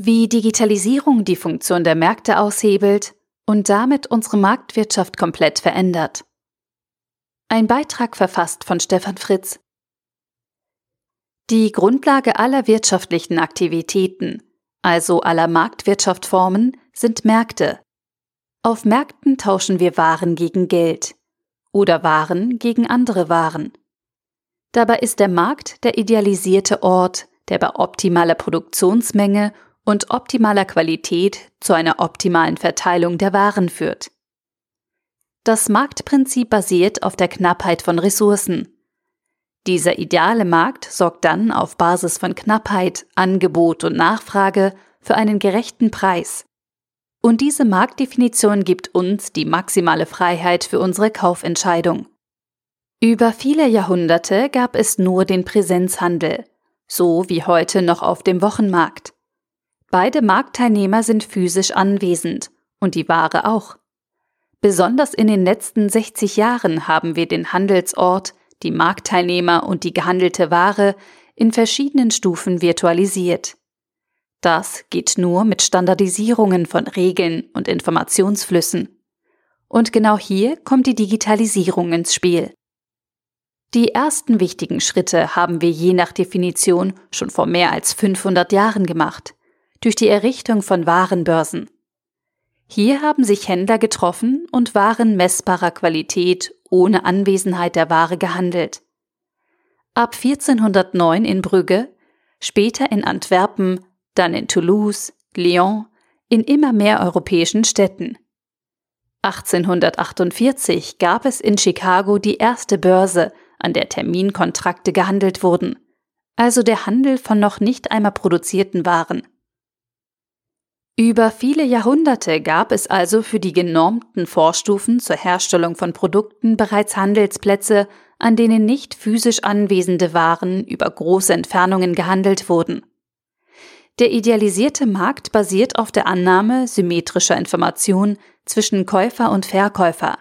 Wie Digitalisierung die Funktion der Märkte aushebelt und damit unsere Marktwirtschaft komplett verändert. Ein Beitrag verfasst von Stefan Fritz. Die Grundlage aller wirtschaftlichen Aktivitäten, also aller Marktwirtschaftformen, sind Märkte. Auf Märkten tauschen wir Waren gegen Geld oder Waren gegen andere Waren. Dabei ist der Markt der idealisierte Ort, der bei optimaler Produktionsmenge und optimaler Qualität zu einer optimalen Verteilung der Waren führt. Das Marktprinzip basiert auf der Knappheit von Ressourcen. Dieser ideale Markt sorgt dann auf Basis von Knappheit, Angebot und Nachfrage für einen gerechten Preis. Und diese Marktdefinition gibt uns die maximale Freiheit für unsere Kaufentscheidung. Über viele Jahrhunderte gab es nur den Präsenzhandel, so wie heute noch auf dem Wochenmarkt. Beide Marktteilnehmer sind physisch anwesend und die Ware auch. Besonders in den letzten 60 Jahren haben wir den Handelsort, die Marktteilnehmer und die gehandelte Ware in verschiedenen Stufen virtualisiert. Das geht nur mit Standardisierungen von Regeln und Informationsflüssen. Und genau hier kommt die Digitalisierung ins Spiel. Die ersten wichtigen Schritte haben wir je nach Definition schon vor mehr als 500 Jahren gemacht, durch die Errichtung von Warenbörsen. Hier haben sich Händler getroffen und Waren messbarer Qualität ohne Anwesenheit der Ware gehandelt. Ab 1409 in Brügge, später in Antwerpen, dann in Toulouse, Lyon, in immer mehr europäischen Städten. 1848 gab es in Chicago die erste Börse, an der Terminkontrakte gehandelt wurden, also der Handel von noch nicht einmal produzierten Waren. Über viele Jahrhunderte gab es also für die genormten Vorstufen zur Herstellung von Produkten bereits Handelsplätze, an denen nicht physisch anwesende Waren über große Entfernungen gehandelt wurden. Der idealisierte Markt basiert auf der Annahme symmetrischer Information zwischen Käufer und Verkäufer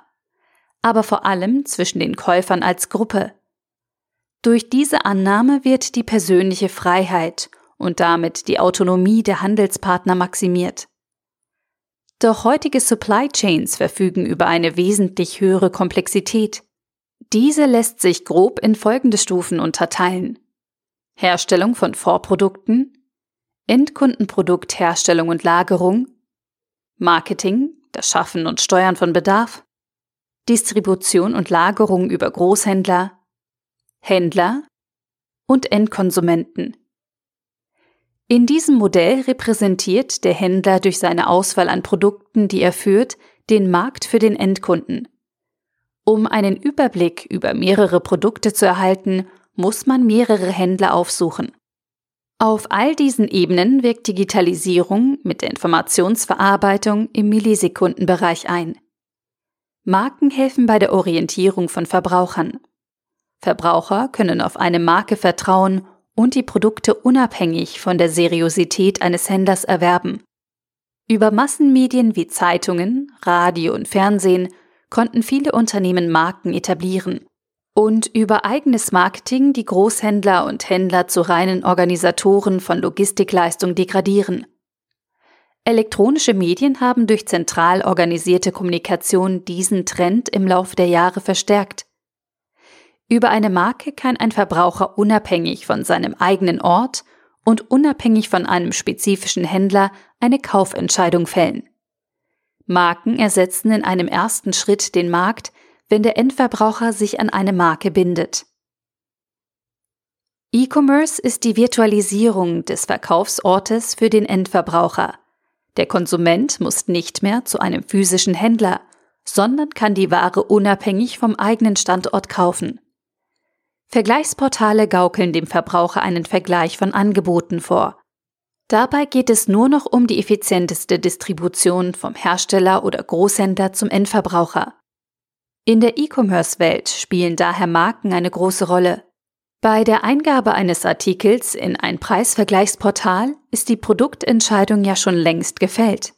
aber vor allem zwischen den Käufern als Gruppe. Durch diese Annahme wird die persönliche Freiheit und damit die Autonomie der Handelspartner maximiert. Doch heutige Supply Chains verfügen über eine wesentlich höhere Komplexität. Diese lässt sich grob in folgende Stufen unterteilen. Herstellung von Vorprodukten, Endkundenprodukt Herstellung und Lagerung, Marketing, das Schaffen und Steuern von Bedarf, Distribution und Lagerung über Großhändler, Händler und Endkonsumenten. In diesem Modell repräsentiert der Händler durch seine Auswahl an Produkten, die er führt, den Markt für den Endkunden. Um einen Überblick über mehrere Produkte zu erhalten, muss man mehrere Händler aufsuchen. Auf all diesen Ebenen wirkt Digitalisierung mit der Informationsverarbeitung im Millisekundenbereich ein. Marken helfen bei der Orientierung von Verbrauchern. Verbraucher können auf eine Marke vertrauen und die Produkte unabhängig von der Seriosität eines Händlers erwerben. Über Massenmedien wie Zeitungen, Radio und Fernsehen konnten viele Unternehmen Marken etablieren und über eigenes Marketing die Großhändler und Händler zu reinen Organisatoren von Logistikleistung degradieren. Elektronische Medien haben durch zentral organisierte Kommunikation diesen Trend im Lauf der Jahre verstärkt. Über eine Marke kann ein Verbraucher unabhängig von seinem eigenen Ort und unabhängig von einem spezifischen Händler eine Kaufentscheidung fällen. Marken ersetzen in einem ersten Schritt den Markt, wenn der Endverbraucher sich an eine Marke bindet. E-Commerce ist die Virtualisierung des Verkaufsortes für den Endverbraucher. Der Konsument muss nicht mehr zu einem physischen Händler, sondern kann die Ware unabhängig vom eigenen Standort kaufen. Vergleichsportale gaukeln dem Verbraucher einen Vergleich von Angeboten vor. Dabei geht es nur noch um die effizienteste Distribution vom Hersteller oder Großhändler zum Endverbraucher. In der E-Commerce-Welt spielen daher Marken eine große Rolle. Bei der Eingabe eines Artikels in ein Preisvergleichsportal ist die Produktentscheidung ja schon längst gefällt.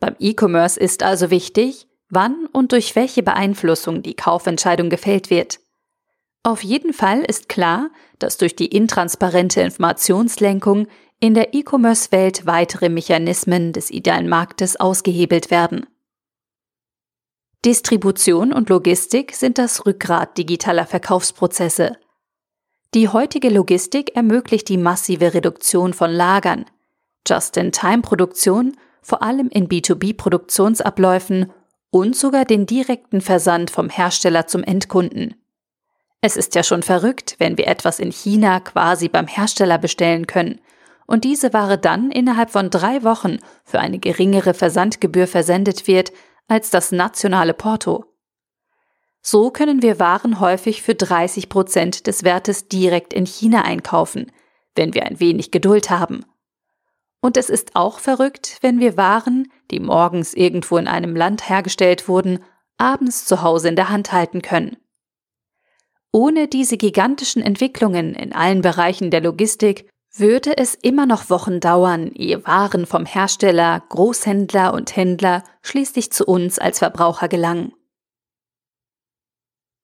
Beim E-Commerce ist also wichtig, wann und durch welche Beeinflussung die Kaufentscheidung gefällt wird. Auf jeden Fall ist klar, dass durch die intransparente Informationslenkung in der E-Commerce-Welt weitere Mechanismen des idealen Marktes ausgehebelt werden. Distribution und Logistik sind das Rückgrat digitaler Verkaufsprozesse. Die heutige Logistik ermöglicht die massive Reduktion von Lagern, Just-in-Time-Produktion, vor allem in B2B-Produktionsabläufen und sogar den direkten Versand vom Hersteller zum Endkunden. Es ist ja schon verrückt, wenn wir etwas in China quasi beim Hersteller bestellen können und diese Ware dann innerhalb von drei Wochen für eine geringere Versandgebühr versendet wird als das nationale Porto. So können wir Waren häufig für 30 Prozent des Wertes direkt in China einkaufen, wenn wir ein wenig Geduld haben. Und es ist auch verrückt, wenn wir Waren, die morgens irgendwo in einem Land hergestellt wurden, abends zu Hause in der Hand halten können. Ohne diese gigantischen Entwicklungen in allen Bereichen der Logistik würde es immer noch Wochen dauern, ehe Waren vom Hersteller, Großhändler und Händler schließlich zu uns als Verbraucher gelangen.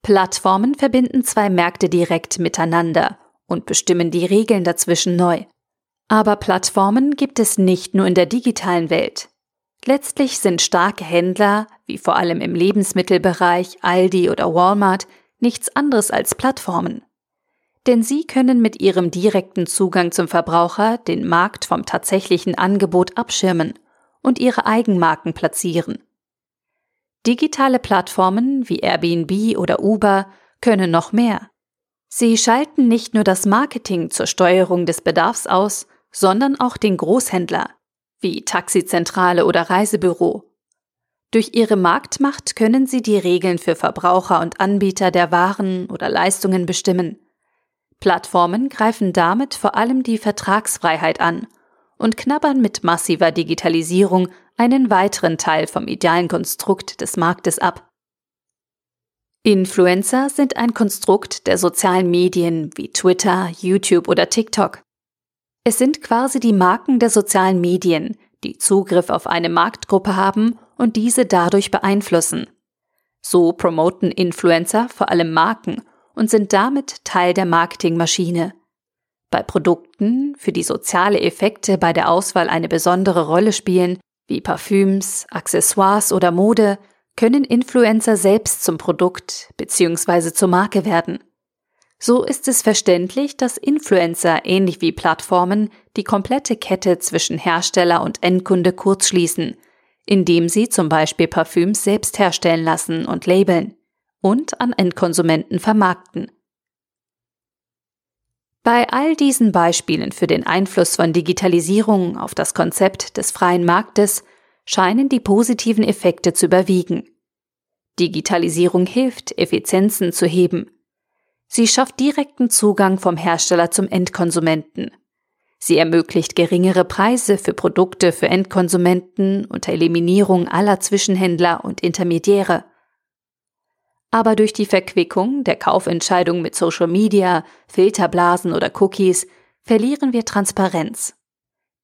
Plattformen verbinden zwei Märkte direkt miteinander und bestimmen die Regeln dazwischen neu. Aber Plattformen gibt es nicht nur in der digitalen Welt. Letztlich sind starke Händler, wie vor allem im Lebensmittelbereich Aldi oder Walmart, nichts anderes als Plattformen. Denn sie können mit ihrem direkten Zugang zum Verbraucher den Markt vom tatsächlichen Angebot abschirmen und ihre Eigenmarken platzieren. Digitale Plattformen wie Airbnb oder Uber können noch mehr. Sie schalten nicht nur das Marketing zur Steuerung des Bedarfs aus, sondern auch den Großhändler, wie Taxizentrale oder Reisebüro. Durch ihre Marktmacht können sie die Regeln für Verbraucher und Anbieter der Waren oder Leistungen bestimmen. Plattformen greifen damit vor allem die Vertragsfreiheit an und knabbern mit massiver Digitalisierung einen weiteren Teil vom idealen Konstrukt des Marktes ab. Influencer sind ein Konstrukt der sozialen Medien wie Twitter, YouTube oder TikTok. Es sind quasi die Marken der sozialen Medien, die Zugriff auf eine Marktgruppe haben und diese dadurch beeinflussen. So promoten Influencer vor allem Marken und sind damit Teil der Marketingmaschine. Bei Produkten, für die soziale Effekte bei der Auswahl eine besondere Rolle spielen, wie Parfüms, Accessoires oder Mode, können Influencer selbst zum Produkt bzw. zur Marke werden. So ist es verständlich, dass Influencer ähnlich wie Plattformen die komplette Kette zwischen Hersteller und Endkunde kurzschließen, indem sie zum Beispiel Parfüms selbst herstellen lassen und labeln und an Endkonsumenten vermarkten. Bei all diesen Beispielen für den Einfluss von Digitalisierung auf das Konzept des freien Marktes scheinen die positiven Effekte zu überwiegen. Digitalisierung hilft, Effizienzen zu heben, Sie schafft direkten Zugang vom Hersteller zum Endkonsumenten. Sie ermöglicht geringere Preise für Produkte für Endkonsumenten unter Eliminierung aller Zwischenhändler und Intermediäre. Aber durch die Verquickung der Kaufentscheidung mit Social Media, Filterblasen oder Cookies verlieren wir Transparenz.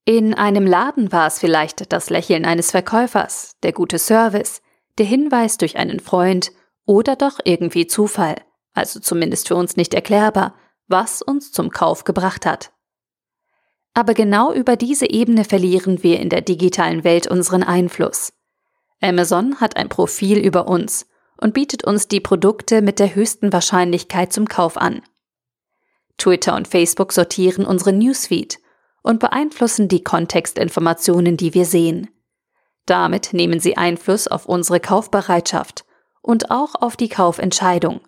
In einem Laden war es vielleicht das Lächeln eines Verkäufers, der gute Service, der Hinweis durch einen Freund oder doch irgendwie Zufall also zumindest für uns nicht erklärbar, was uns zum Kauf gebracht hat. Aber genau über diese Ebene verlieren wir in der digitalen Welt unseren Einfluss. Amazon hat ein Profil über uns und bietet uns die Produkte mit der höchsten Wahrscheinlichkeit zum Kauf an. Twitter und Facebook sortieren unseren Newsfeed und beeinflussen die Kontextinformationen, die wir sehen. Damit nehmen sie Einfluss auf unsere Kaufbereitschaft und auch auf die Kaufentscheidung.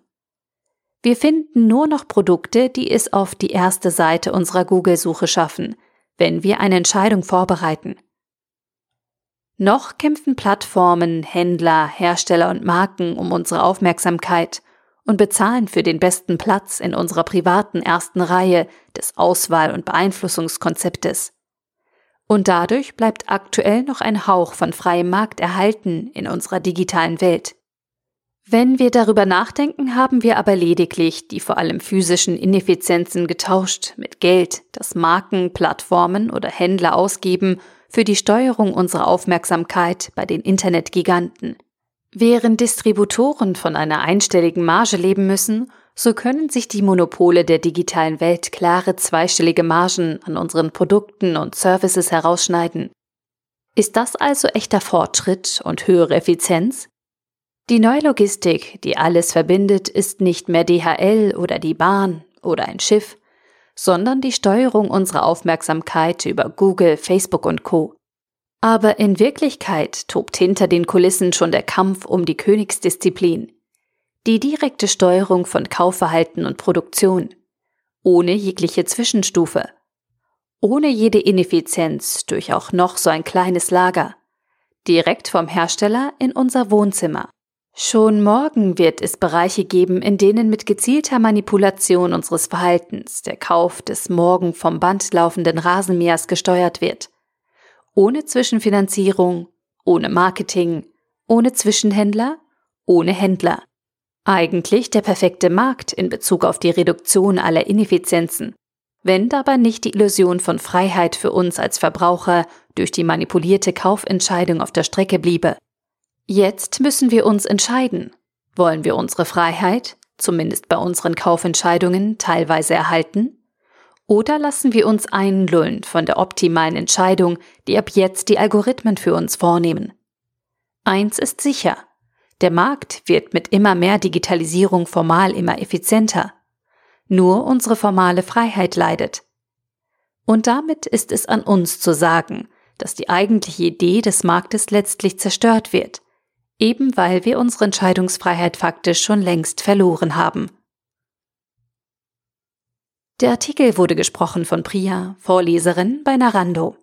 Wir finden nur noch Produkte, die es auf die erste Seite unserer Google-Suche schaffen, wenn wir eine Entscheidung vorbereiten. Noch kämpfen Plattformen, Händler, Hersteller und Marken um unsere Aufmerksamkeit und bezahlen für den besten Platz in unserer privaten ersten Reihe des Auswahl- und Beeinflussungskonzeptes. Und dadurch bleibt aktuell noch ein Hauch von freiem Markt erhalten in unserer digitalen Welt. Wenn wir darüber nachdenken, haben wir aber lediglich die vor allem physischen Ineffizienzen getauscht mit Geld, das Marken, Plattformen oder Händler ausgeben für die Steuerung unserer Aufmerksamkeit bei den Internetgiganten. Während Distributoren von einer einstelligen Marge leben müssen, so können sich die Monopole der digitalen Welt klare zweistellige Margen an unseren Produkten und Services herausschneiden. Ist das also echter Fortschritt und höhere Effizienz? Die neue Logistik, die alles verbindet, ist nicht mehr DHL oder die Bahn oder ein Schiff, sondern die Steuerung unserer Aufmerksamkeit über Google, Facebook und Co. Aber in Wirklichkeit tobt hinter den Kulissen schon der Kampf um die Königsdisziplin, die direkte Steuerung von Kaufverhalten und Produktion, ohne jegliche Zwischenstufe, ohne jede Ineffizienz durch auch noch so ein kleines Lager, direkt vom Hersteller in unser Wohnzimmer. Schon morgen wird es Bereiche geben, in denen mit gezielter Manipulation unseres Verhaltens der Kauf des morgen vom Band laufenden Rasenmähers gesteuert wird. Ohne Zwischenfinanzierung, ohne Marketing, ohne Zwischenhändler, ohne Händler. Eigentlich der perfekte Markt in Bezug auf die Reduktion aller Ineffizienzen, wenn dabei nicht die Illusion von Freiheit für uns als Verbraucher durch die manipulierte Kaufentscheidung auf der Strecke bliebe. Jetzt müssen wir uns entscheiden. Wollen wir unsere Freiheit, zumindest bei unseren Kaufentscheidungen, teilweise erhalten? Oder lassen wir uns einlullen von der optimalen Entscheidung, die ab jetzt die Algorithmen für uns vornehmen? Eins ist sicher. Der Markt wird mit immer mehr Digitalisierung formal immer effizienter. Nur unsere formale Freiheit leidet. Und damit ist es an uns zu sagen, dass die eigentliche Idee des Marktes letztlich zerstört wird eben weil wir unsere Entscheidungsfreiheit faktisch schon längst verloren haben. Der Artikel wurde gesprochen von Priya, Vorleserin bei Narando.